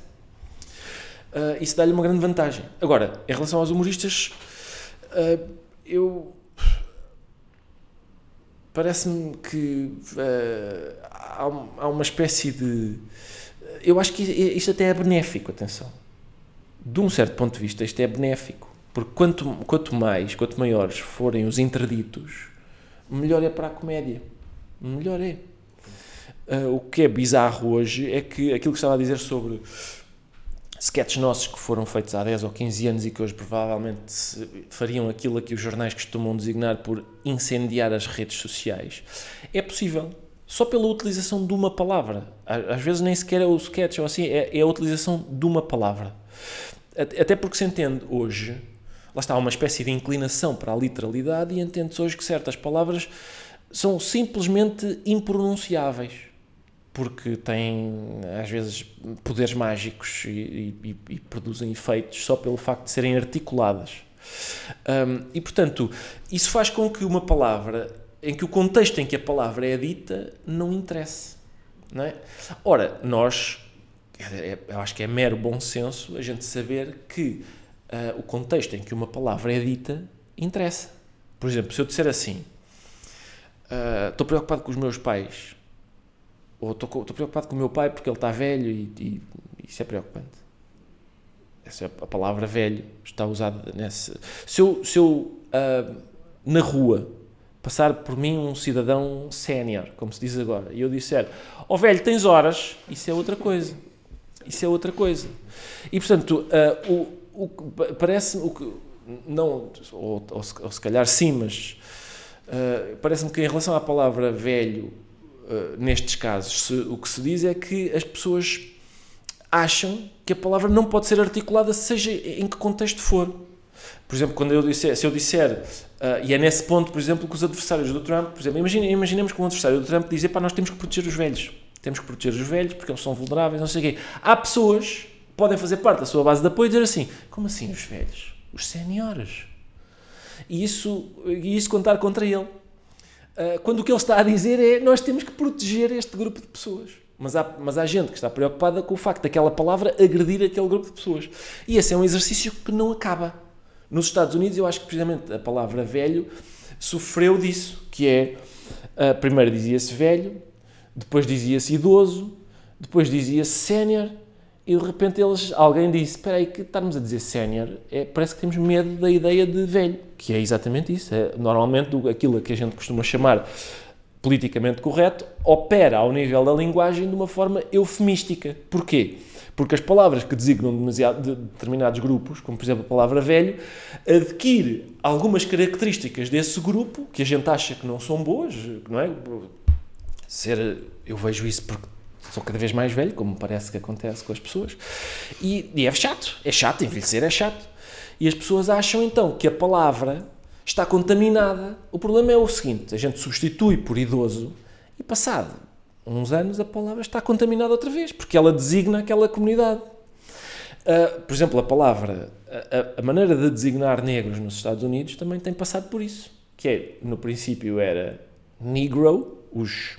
Uh, isso dá-lhe uma grande vantagem. Agora, em relação aos humoristas, uh, eu. Parece-me que uh, há, uma espécie de. Eu acho que isto até é benéfico, atenção. De um certo ponto de vista, isto é benéfico. Porque quanto, quanto mais, quanto maiores forem os interditos, melhor é para a comédia. Melhor é. Uh, o que é bizarro hoje é que aquilo que estava a dizer sobre sketches nossos que foram feitos há 10 ou 15 anos e que hoje provavelmente fariam aquilo a que os jornais costumam designar por incendiar as redes sociais, é possível. Só pela utilização de uma palavra. Às vezes nem sequer é o sketch ou assim, é, é a utilização de uma palavra. Até porque se entende hoje lá está, uma espécie de inclinação para a literalidade e entende-se hoje que certas palavras são simplesmente impronunciáveis porque têm às vezes poderes mágicos e, e, e, produzem efeitos só pelo facto de serem articuladas. Um, e portanto, isso faz com que uma palavra, em que o contexto em que a palavra é dita, não interesse. Não é? Ora, nós, é, eu acho que é mero bom senso a gente saber que uh, o contexto em que uma palavra é dita interessa. Por exemplo, se eu disser assim, uh, estou preocupado com os meus pais, ou estou, preocupado com o meu pai porque ele está velho e, e isso é preocupante. Essa é a palavra velho está usada nesse. Se eu, se eu uh, na rua passar por mim um cidadão sénior, como se diz agora, e eu disser, ó oh, velho, tens horas, isso é outra coisa. Isso é outra coisa. E portanto, uh, o, o parece-me o que não ou, ou, se, ou, se calhar sim, mas uh, parece-me que em relação à palavra velho uh, nestes casos se, o que se diz é que as pessoas acham que a palavra não pode ser articulada seja em que contexto for. Por exemplo, quando eu disser, se eu disser, uh, e é nesse ponto, por exemplo, que os adversários do Trump, por exemplo, imagine, imaginemos que um adversário do Trump dizer, para nós temos que proteger os velhos. Temos que proteger os velhos porque eles são vulneráveis, não sei o quê. Há pessoas podem fazer parte da sua base de apoio e dizer assim: como assim os velhos? Os séniores. E isso, e isso contar contra ele. Uh, quando o que ele está a dizer é: nós temos que proteger este grupo de pessoas. Mas há, mas há gente que está preocupada com o facto daquela palavra agredir aquele grupo de pessoas. E esse é um exercício que não acaba. Nos Estados Unidos, eu acho que precisamente a palavra velho sofreu disso, que é, uh, primeiro dizia-se velho, depois dizia-se idoso, depois dizia-se sénior, e de repente eles, alguém disse: Espera aí, que estarmos a dizer sénior, é, parece que temos medo da ideia de velho, que é exatamente isso. É, normalmente aquilo que a gente costuma chamar politicamente correto opera ao nível da linguagem de uma forma eufemística. Porquê? Porque as palavras que designam de determinados grupos, como por exemplo a palavra velho, adquire algumas características desse grupo que a gente acha que não são boas, não é? Ser, eu vejo isso porque sou cada vez mais velho, como parece que acontece com as pessoas, e, e é chato, é chato, envelhecer é chato. E as pessoas acham então que a palavra está contaminada. O problema é o seguinte: a gente substitui por idoso e, passado uns anos, a palavra está contaminada outra vez, porque ela designa aquela comunidade. Uh, por exemplo, a palavra, a, a, maneira de designar negros nos Estados Unidos também tem passado por isso. Que é, no princípio era Negro, os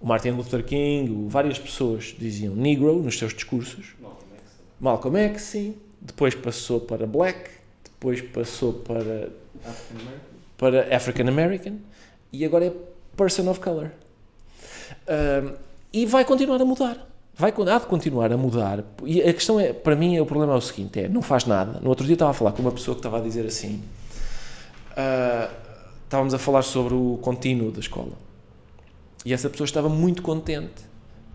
o Martin Luther King, várias pessoas diziam Negro nos seus discursos. Malcolm X, sim. Depois passou para Black, depois passou para para African American e agora é Person of Color. Um, E vai continuar a mudar. Vai, há de continuar a mudar. E a questão é, para mim, o problema é o seguinte: é, não faz nada. No outro dia estava a falar com uma pessoa que estava a dizer assim. Uh, estávamos a falar sobre o contínuo da escola. E essa pessoa estava muito contente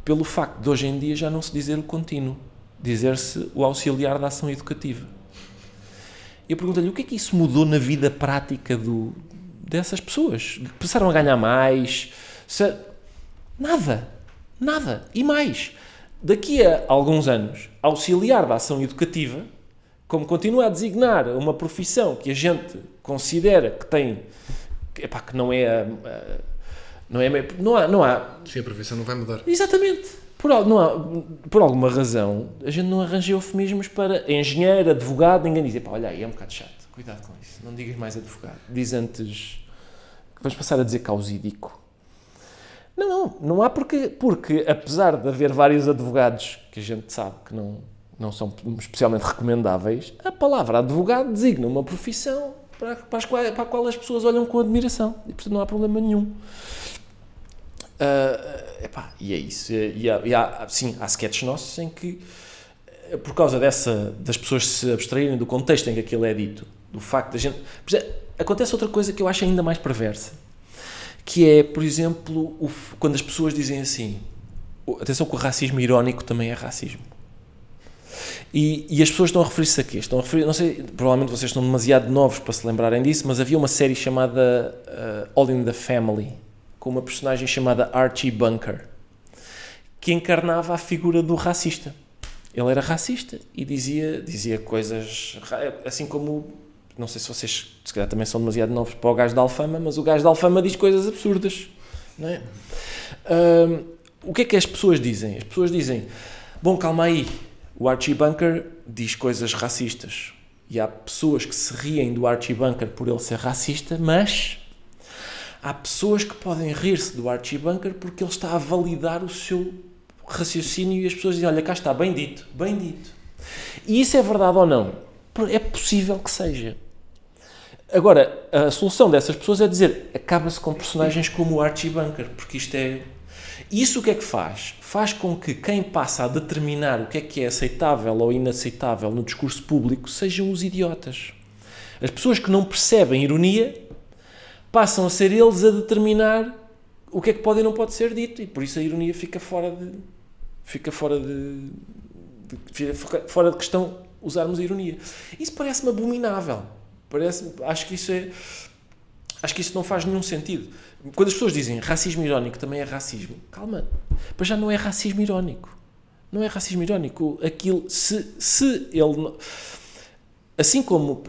pelo facto de hoje em dia já não se dizer o contínuo, dizer-se o auxiliar da ação educativa. Eu pergunto-lhe o que é que isso mudou na vida prática do, dessas pessoas? Começaram a ganhar mais? Se, nada, nada. E mais, daqui a alguns anos, auxiliar da ação educativa, como continua a designar uma profissão que a gente considera que tem, epá, que não é a, a, não é não há, não há. Sim a profissão não vai mudar. Exatamente. Por, não há, por alguma razão a gente não arranja eufemismos para engenheiro, advogado, ninguém diz, olha aí é um bocado chato, cuidado com isso não digas mais advogado, diz antes vamos passar a dizer causídico. Não, não, não há porque, porque apesar de haver vários advogados que a gente sabe que não, não são especialmente recomendáveis, a palavra advogado designa uma profissão para, para, qual, para a qual as pessoas olham com admiração e portanto não há problema nenhum. Uh, epá, e é isso. E há, e há, sim, há sketches nossos em que, eh, por causa dessa, das pessoas se abstraírem do contexto em que aquilo é dito, do facto da gente. Acontece outra coisa que eu acho ainda mais perversa que é, por exemplo, o, quando as pessoas dizem assim, atenção que o racismo irónico também é racismo. E, e as pessoas estão a referir-se a quê? Estão a referir, não sei, provavelmente vocês estão demasiado novos para se lembrarem disso, mas havia uma série chamada uh, All in the Family, com uma personagem chamada Archie Bunker, que encarnava a figura do racista. Ele era racista e dizia, dizia coisas, assim como não sei se vocês se calhar também são demasiado novos para o gajo da Alfama, mas o gajo da Alfama diz coisas absurdas. Não é? Um, o que é que as pessoas dizem? As pessoas dizem: Bom, calma aí, o Archie Bunker diz coisas racistas. E há pessoas que se riem do Archie Bunker por ele ser racista, mas há pessoas que podem rir-se do Archie Bunker porque ele está a validar o seu raciocínio e as pessoas dizem: Olha, cá está, bem dito, bem dito. E isso é verdade ou não? É possível que seja. Agora, a solução dessas pessoas é dizer acaba-se com personagens como o Archie Bunker, porque isto é. Isso o que é que faz? Faz com que quem passa a determinar o que é que é aceitável ou inaceitável no discurso público sejam os idiotas. As pessoas que não percebem ironia passam a ser eles a determinar o que é que pode e não pode ser dito, e por isso a ironia fica fora de. fica fora de. de fica fora de questão usarmos a ironia. Isso parece-me abominável. Parece, acho que isso é. Acho que isso não faz nenhum sentido. Quando as pessoas dizem racismo irónico também é racismo, calma, mas já não é racismo irónico. Não é racismo irónico. Aquilo, se, se ele. Assim como.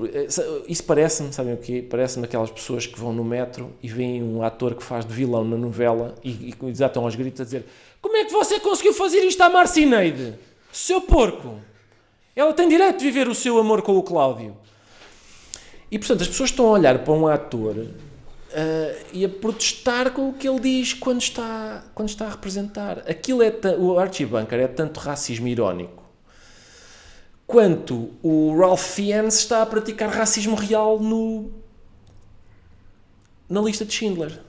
Isso parece-me, sabem o quê? Parece-me aquelas pessoas que vão no metro e veem um ator que faz de vilão na novela e, e desatam aos gritos a dizer: Como é que você conseguiu fazer isto à Marcineide? Seu porco! Ela tem direito de viver o seu amor com o Cláudio. E portanto as pessoas estão a olhar para um ator uh, e a protestar com o que ele diz quando está, quando está a representar. Aquilo é o Archie Bunker é tanto racismo irónico quanto o Ralph Fiennes está a praticar racismo real no na lista de Schindler.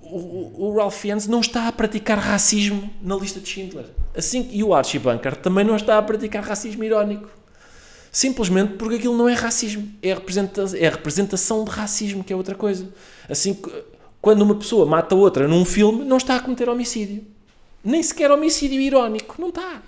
O, o, Ralph Fiennes não está a praticar racismo na lista de Schindler. Assim, e o Archie Bunker também não está a praticar racismo irónico. Simplesmente porque aquilo não é racismo, é, representa é representação de racismo, que é outra coisa. Assim, quando uma pessoa mata outra num filme, não está a cometer homicídio. Nem sequer homicídio irónico, não está.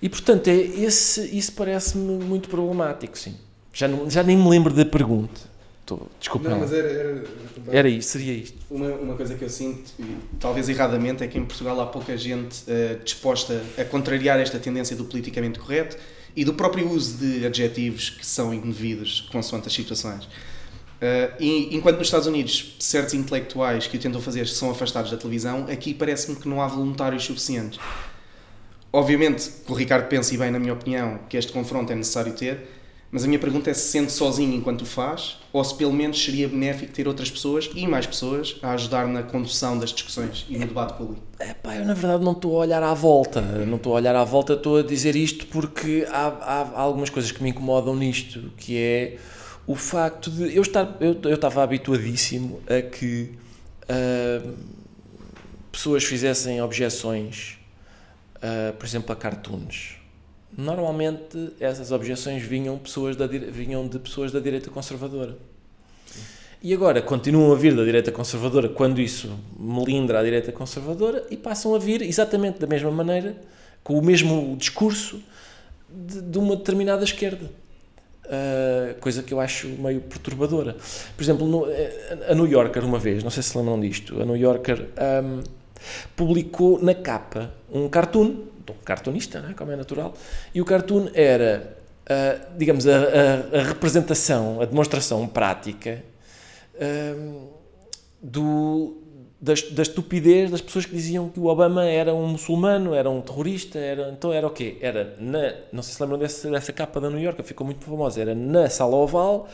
E portanto, é esse, isso parece-me muito problemático, sim. Já, não, já nem me lembro da pergunta. Tô, desculpa. Não, mas era, era, era isto, seria isto. Uma, uma coisa que eu sinto, talvez erradamente, é que em Portugal há pouca gente uh, disposta a contrariar esta tendência do politicamente correto e do próprio uso de adjetivos que são indevidos consoante as situações. Uh, e, enquanto nos Estados Unidos certos intelectuais que o tentam fazer são afastados da televisão, aqui parece-me que não há voluntários suficientes. Obviamente, o Ricardo pensa, e bem, na minha opinião, que este confronto é necessário ter, mas a minha pergunta é se sente sozinho enquanto o faz, ou se pelo menos seria benéfico ter outras pessoas e mais pessoas a ajudar na condução das discussões e no debate público. É pá, eu na verdade não estou a olhar à volta, não estou a olhar à volta, estou a dizer isto porque há, há, há, algumas coisas que me incomodam nisto, que é o facto de eu estar, eu, eu estava habituadíssimo a que uh, pessoas fizessem objeções, uh, por exemplo, a cartoons, normalmente essas objeções vinham, pessoas da, vinham de pessoas da direita conservadora. E agora continuam a vir da direita conservadora quando isso melindra a direita conservadora e passam a vir exatamente da mesma maneira, com o mesmo discurso de, de uma determinada esquerda. Uh, coisa que eu acho meio perturbadora. Por exemplo, no, eh, a New Yorker, uma vez, não sei se lembram disto, a New Yorker um, publicou na capa um cartoon, um cartunista, né, como é natural, e o cartoon era, uh, digamos, a, a, a, representação, a demonstração prática um, do, da, da, estupidez das pessoas que diziam que o Obama era um muçulmano, era um terrorista, era, então era o quê? Era na, não sei se lembram dessa, dessa capa da New York, ficou muito famosa, era na sala oval,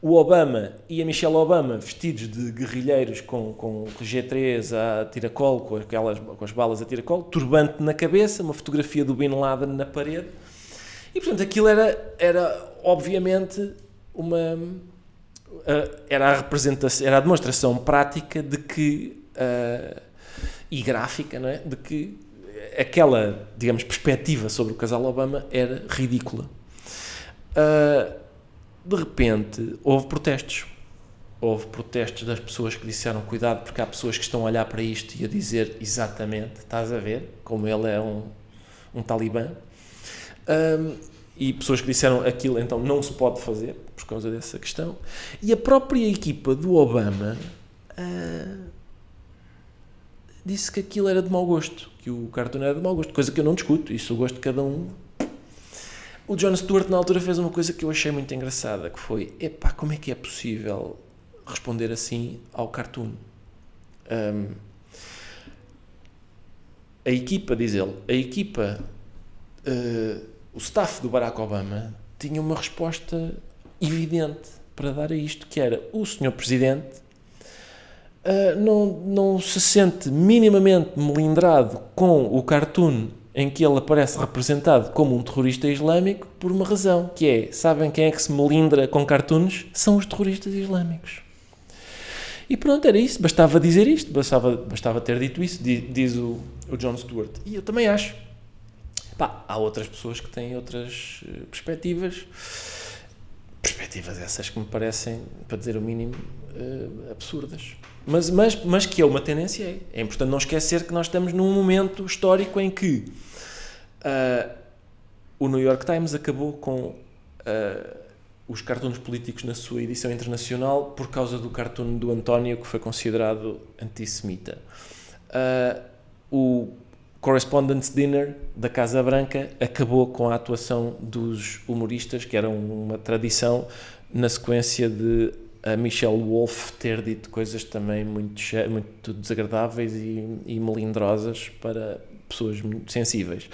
o Obama e a Michelle Obama vestidos de guerrilheiros com, com G3 a tiracolo, com, aquelas, com as balas a tiracolo, turbante na cabeça, uma fotografia do Bin Laden na parede, e portanto aquilo era, era obviamente uma... Era a representação, era a demonstração prática de que uh, e gráfica, não é? De que aquela, digamos, perspectiva sobre o casal Obama era ridícula. Uh, de repente, houve protestos. Houve protestos das pessoas que disseram cuidado, porque há pessoas que estão a olhar para isto e a dizer exatamente, estás a ver, como ele é um, um talibã. Um, ah, e pessoas que disseram aquilo então não se pode fazer por causa dessa questão. E a própria equipa do Obama uh, disse que aquilo era de mau gosto, que o cartoon era de mau gosto, coisa que eu não discuto, isso o gosto de cada um. O John Stewart na altura fez uma coisa que eu achei muito engraçada, que foi, epá, como é que é possível responder assim ao cartoon? Um, a equipa, diz ele, a equipa, uh, o staff do Barack Obama tinha uma resposta evidente para dar a isto, que era o senhor presidente uh, não, não se sente minimamente melindrado com o cartoon em que ele aparece representado como um terrorista islâmico por uma razão, que é, sabem quem é que se melindra com cartoons? São os terroristas islâmicos. E pronto, era isso, bastava dizer isto, bastava, bastava ter dito isso, diz o, o John Stewart. E eu também acho. Pá, há outras pessoas que têm outras eh, perspectivas, perspectivas essas que me parecem, para dizer o mínimo, uh, absurdas. Mas, mas, mas que é uma tendência, é. É importante não esquecer que nós estamos num momento histórico em que uh, o New York Times acabou com uh, os cartoons políticos na sua edição internacional por causa do cartoon do António que foi considerado antissemita. Uh, o Correspondence Dinner da Casa Branca acabou com a atuação dos humoristas, que era uma tradição na sequência de a Michelle Wolf ter dito coisas também muito, muito desagradáveis e, e melindrosas para pessoas muito sensíveis.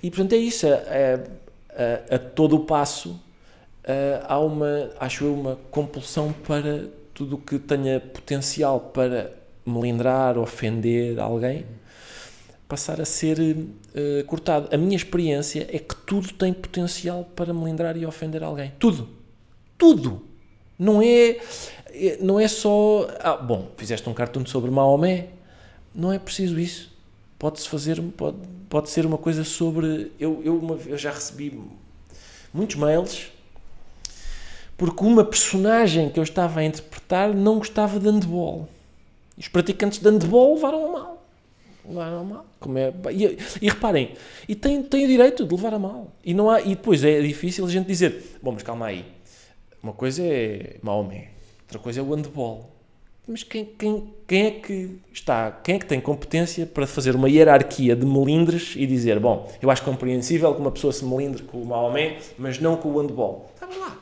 E portanto é isso, é, é, a, a, todo o passo é, há uma, acho eu, uma compulsão para tudo o que tenha potencial para melindrar, ofender alguém, passar a ser uh, cortado. A minha experiência é que tudo tem potencial para melindrar e ofender alguém. Tudo. Tudo. Não é, é, não é só. Ah, bom, fizeste um cartoon sobre Maomé. Não é preciso isso. Pode-se fazer. Pode, pode ser uma coisa sobre. Eu, eu, uma, eu já recebi muitos mails porque uma personagem que eu estava a interpretar não gostava de handball. Os praticantes de handball levaram a mal. Levaram a mal. Como é, e, e reparem, e tem, tem o direito de levar a mal. E, não há, e depois é difícil a gente dizer: bom, mas calma aí uma coisa é Maomé, outra coisa é o handball. Mas quem, quem, quem é que está, quem é que tem competência para fazer uma hierarquia de melindres e dizer, bom, eu acho compreensível que uma pessoa se melindre com o Maomé, mas não com o handball. Estava lá.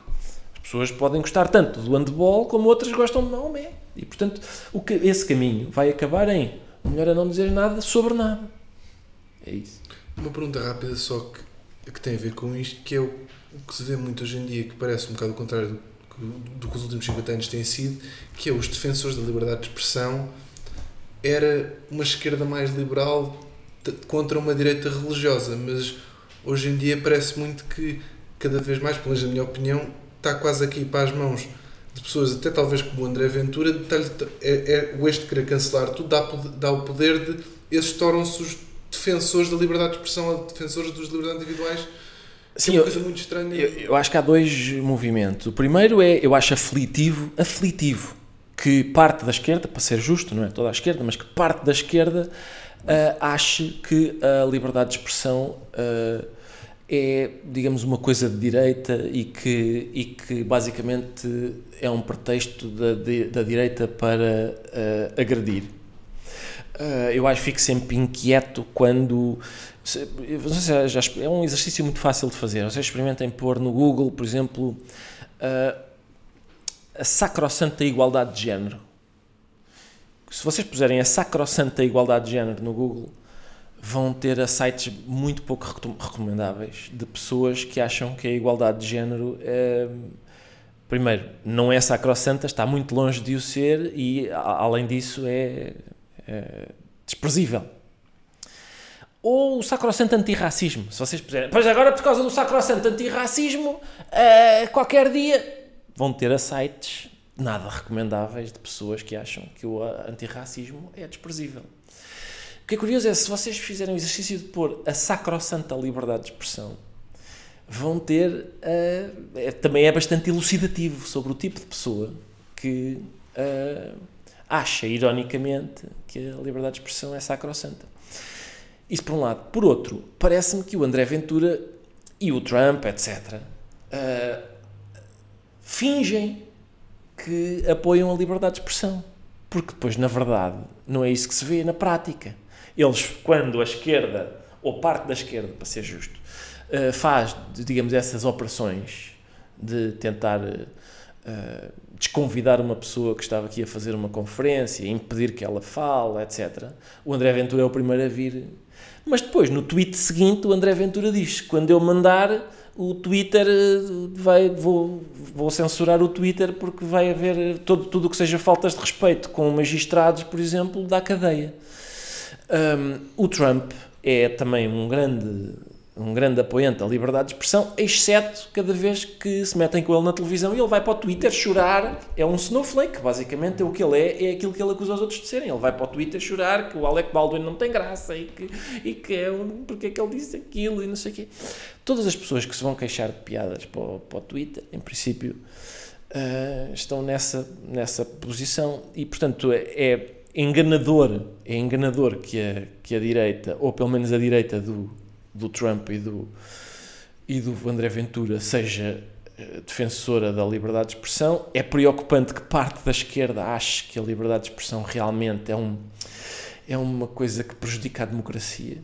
As pessoas podem gostar tanto do handball como outras gostam de Maomé. E, portanto, o que, esse caminho vai acabar em melhor é não dizer nada sobre nada. É isso. Uma pergunta rápida só que, que tem a ver com isto, que é o que se vê muito hoje em dia, que parece um bocado o contrário do, do que os últimos 50 anos têm sido, que é os defensores da liberdade de expressão. Era uma esquerda mais liberal contra uma direita religiosa, mas hoje em dia parece muito que cada vez mais, pelo menos na minha opinião, está quase aqui para as mãos de pessoas, até talvez como o André Ventura, é, é o este querer cancelar tudo, dá, dá o poder de esses tornam-se os defensores da liberdade de expressão, defensores das liberdades individuais. Sim, é uma coisa muito estranha. Eu, eu, acho que há dois movimentos. O primeiro é, eu acho aflitivo, aflitivo, que parte da esquerda, para ser justo, não é toda a esquerda, mas que parte da esquerda uh, ache que a liberdade de expressão uh, é, digamos, uma coisa de direita e que, e que basicamente é um pretexto da, da direita para uh, agredir. Uh, eu acho que fico sempre inquieto quando. Se já, é um exercício muito fácil de fazer. Vocês experimentem pôr no Google, por exemplo, uh, a sacrossanta igualdade de género. Se vocês puserem a sacrossanta igualdade de género no Google, vão ter a sites muito pouco recomendáveis de pessoas que acham que a igualdade de género é, primeiro, não é sacrossanta, está muito longe de o ser e, além disso, é, é desprezível. Ou o sacrosanto antirracismo, se vocês puserem. Pois agora, por causa do sacrosanto antirracismo, uh, qualquer dia vão ter a sites nada recomendáveis de pessoas que acham que o antirracismo é desprezível. O que é curioso é se vocês fizerem o exercício de pôr a sacrossanta liberdade de expressão, vão ter. Uh, é, também é bastante elucidativo sobre o tipo de pessoa que uh, acha, ironicamente, que a liberdade de expressão é sacrossanta. Isso por um lado. Por outro, parece-me que o André Ventura e o Trump, etc., uh, eh, fingem que apoiam a liberdade de expressão. Porque depois, na verdade, não é isso que se vê na prática. Eles, quando a esquerda, ou parte da esquerda, para ser justo, uh, faz, digamos, essas operações de tentar uh, desconvidar uma pessoa que estava aqui a fazer uma conferência, impedir que ela fale, etc., o André Ventura é o primeiro a vir. Mas depois, no tweet seguinte, o André Ventura diz: quando eu mandar o Twitter eh, vai, vou, vou censurar o Twitter porque vai haver todo, tudo o que seja faltas de respeito com magistrados, por exemplo, da cadeia. Um, o Trump é também um grande, um grande apoiante da liberdade de expressão, exceto cada vez que se metem com ele na televisão e ele vai para o Twitter chorar. É um snowflake, basicamente. É o que ele é, é aquilo que ele acusa os outros de serem. Ele vai para o Twitter chorar que o Alec Baldwin não tem graça e que, e que é um, porque é que ele disse aquilo e não sei o quê. Todas as pessoas que se vão queixar de piadas para o, para o Twitter, em princípio, uh, estão nessa, nessa posição e, portanto, é, é enganador, é enganador que a, que a direita, ou pelo menos a direita do, do Trump e do, e do André Ventura, seja eh, defensora da liberdade de expressão. É preocupante que parte da esquerda ache que a liberdade de expressão realmente é, um, é uma coisa que prejudica a democracia.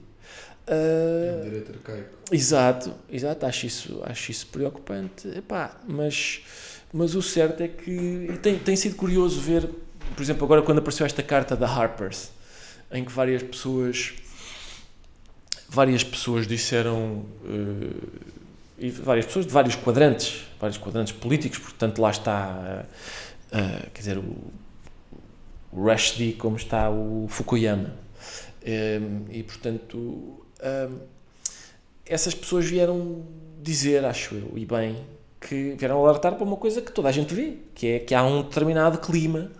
Uh, é um direito arcaico. Exato, exato, acho isso, acho isso preocupante. Epá, mas, mas o certo é que tem, tem sido curioso ver por exemplo, agora quando apareceu esta carta da Harper's, em que várias pessoas várias pessoas disseram uh, e várias pessoas de vários quadrantes, vários quadrantes políticos, portanto lá está uh, uh, quer dizer o, o Rushdie como está o Fukuyama. Um, e portanto um, essas pessoas vieram dizer, acho eu, e bem, que vieram alertar para uma coisa que toda a gente vê, que é que há um determinado clima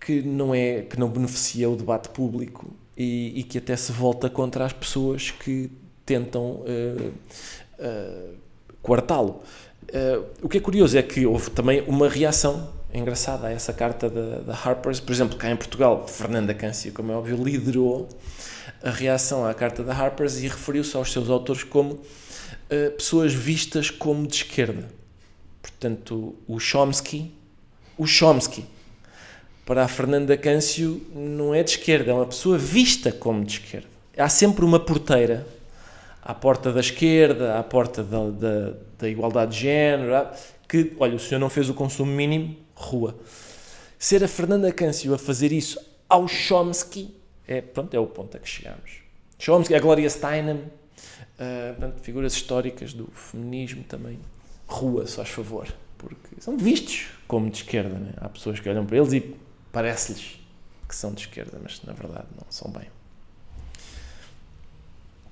que não é que não beneficia o debate público e, e, que até se volta contra as pessoas que tentam uh, uh, coartá-lo. Uh, o que é curioso é que houve também uma reação engraçada a essa carta da, Harper's. Por exemplo, cá em Portugal, Fernanda Câncio, como é óbvio, liderou a reação à carta da Harper's e referiu-se aos seus autores como pessoas vistas como de esquerda. Portanto, o Chomsky, o Chomsky, para a Fernanda Câncio não é de esquerda, é uma pessoa vista como de esquerda. Há sempre uma porteira à porta da esquerda, à porta da, da, da igualdade de género, que, olha, o senhor não fez o consumo mínimo, rua. Ser a Fernanda Câncio a fazer isso ao Chomsky, é, pronto, é o ponto a que chegamos. Chomsky, a Gloria Steinem, uh, pronto, figuras históricas do feminismo também, rua, só faz favor, porque são vistos como de esquerda, né? há pessoas que olham para eles e parece-lhes que são de esquerda, mas na verdade não são bem.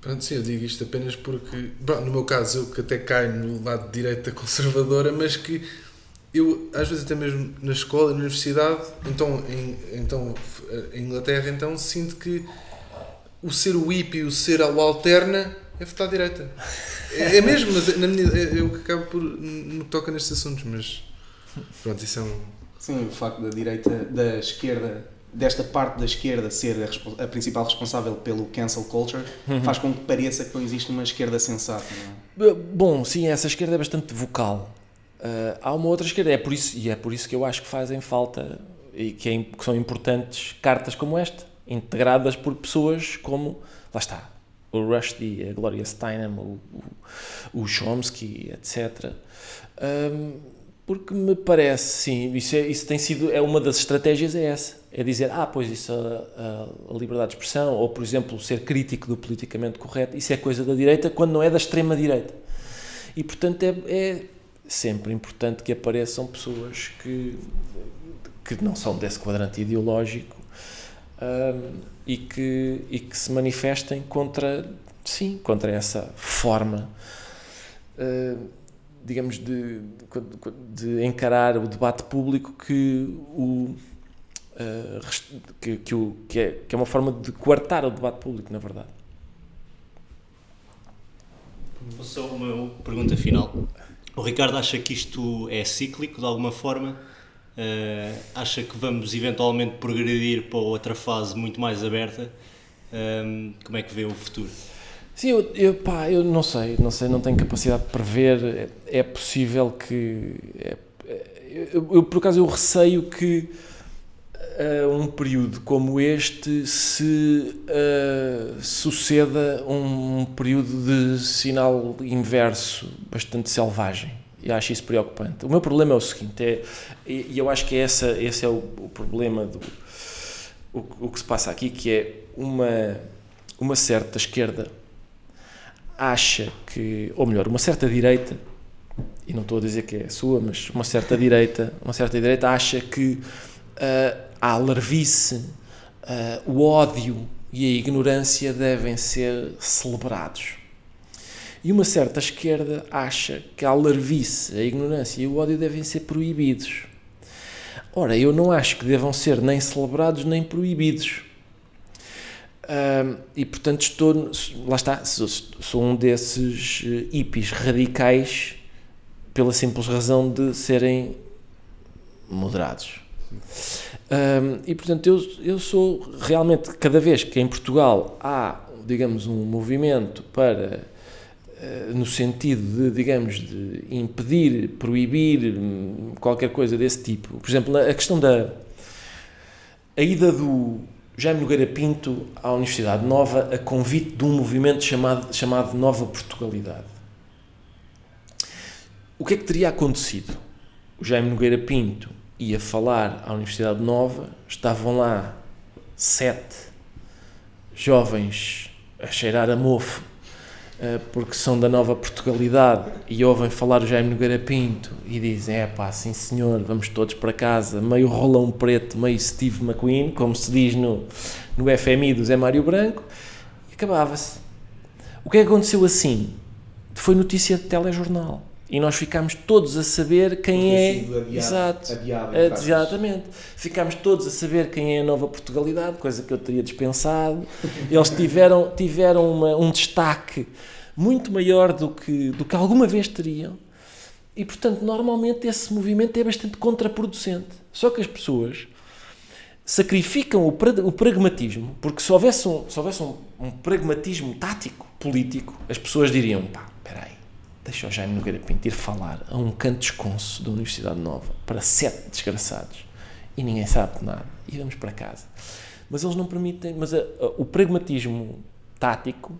Pronto, sim, eu digo isto apenas porque, bom, no meu caso, eu que até caio no lado de direita conservadora, mas que eu, às vezes, até mesmo na escola, na universidade, então, em, então, em Inglaterra, então, sinto que o ser o hippie, o ser o alterna, é votar à direita. É, é mesmo, mas na minha, é, eu acabo por. no que toca nestes assuntos, mas. Pronto, isso é um. Sim, o facto da direita, da esquerda, desta parte da esquerda ser a, a principal responsável pelo cancel culture, faz com que pareça que não existe uma esquerda sensata. Não é? Bom, sim, essa esquerda é bastante vocal. Ah, há uma outra esquerda, é por isso, e é por isso que eu acho que fazem falta e que, é que são importantes cartas como esta, integradas por pessoas como, lá está, o Rushdie, a Gloria Steinem, o, o, o Chomsky, etc. Ahm, porque me parece, sim, isso, é, isso tem sido, é uma das estratégias é essa, é dizer, ah, pois isso, a, a- liberdade de expressão, ou por exemplo, ser crítico do politicamente correto, isso é coisa da direita, quando não é da extrema direita. E portanto é, é sempre importante que apareçam pessoas que, que não são desse quadrante ideológico ahm, e, que, e que se manifestem contra, sim, contra essa forma, ah, digamos, de, de, encarar o debate público que o. rest- que, que, o, que, é, que é uma forma de coartar o debate público, na verdade. Só uma pergunta final. O Ricardo acha que isto é cíclico de alguma forma? Eh, acha que vamos eventualmente progredir para outra fase muito mais aberta? Ehm, como é que vê o futuro? Sim, eu, eu, pá, eu não sei, não sei, não tenho capacidade de prever. É, é possível que. é- é- eu, eu, por acaso, eu receio que ah, um período como este se ah, suceda um, período de sinal inverso bastante selvagem. E acho isso preocupante. O meu problema é o seguinte, é, e eu acho que essa, esse é o, o problema do o, o que se passa aqui, que é uma, uma certa esquerda acha que, ou melhor, uma certa direita, e não estou a dizer que é a sua, mas uma certa direita, uma certa direita acha que ah, a alarvice, ah, o ódio e a ignorância devem ser celebrados. E uma certa esquerda acha que a alarvice, a ignorância e o ódio devem ser proibidos. Ora, eu não acho que devam ser nem celebrados nem proibidos. Ahm, e portanto estou, lá está, sou, sou um desses eh, hippies radicais pela simples razão de serem moderados. Ahm, e portanto eu, eu sou realmente, cada vez que em Portugal há, digamos, um movimento para, eh, no sentido de, digamos, de impedir, proibir hum, qualquer coisa desse tipo, por exemplo, a questão da a ida do Jaime Nogueira Pinto à Universidade Nova a convite de um movimento chamado, chamado Nova Portugalidade. O que é que teria acontecido? O Jaime Nogueira Pinto ia falar à Universidade Nova, estavam lá sete jovens a cheirar a mofo porque são da nova Portugalidade e ouvem falar o Jaime Nogueira Pinto e dizem, é pá, sim senhor, vamos todos para casa, meio rolão preto, meio Steve McQueen, como se diz no, no FMI do Zé Mário Branco, e acabava-se. O que é que aconteceu assim? Foi notícia de telejornal. E nós ficámos todos a saber quem é. Exato. É, Exatamente. Ficámos todos a saber quem é a nova Portugalidade, coisa que eu teria dispensado. Eles tiveram, tiveram uma- um destaque muito maior do que, do que alguma vez teriam. E, portanto, normalmente esse movimento é bastante contraproducente. Só que as pessoas sacrificam o, pra- o pragmatismo, porque se houvesse, um, se houvesse um, um pragmatismo tático, político, as pessoas diriam: pá, o Jaime Nogueira Pinto ir falar a um canto esconso da Universidade Nova para sete desgraçados e ninguém sabe de nada e vamos para casa. Mas eles não permitem, mas a- a- o pragmatismo tático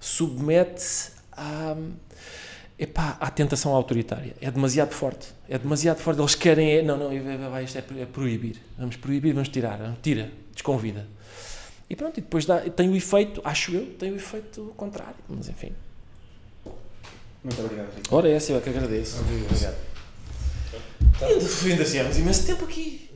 submete-se à, epá, à tentação autoritária. É demasiado forte. É demasiado forte. Eles querem. É, não, não, vai- vai, isto é, pro- é proibir. Vamos proibir, vamos tirar. Tira, desconvida. E pronto, e depois dá, tem o efeito, acho eu, tem o efeito contrário. Mas enfim. Muito obrigado, Ricardo. Ora, é essa eu é que agradeço. Obrigado. Ainda, ainda tivemos imenso tempo aqui.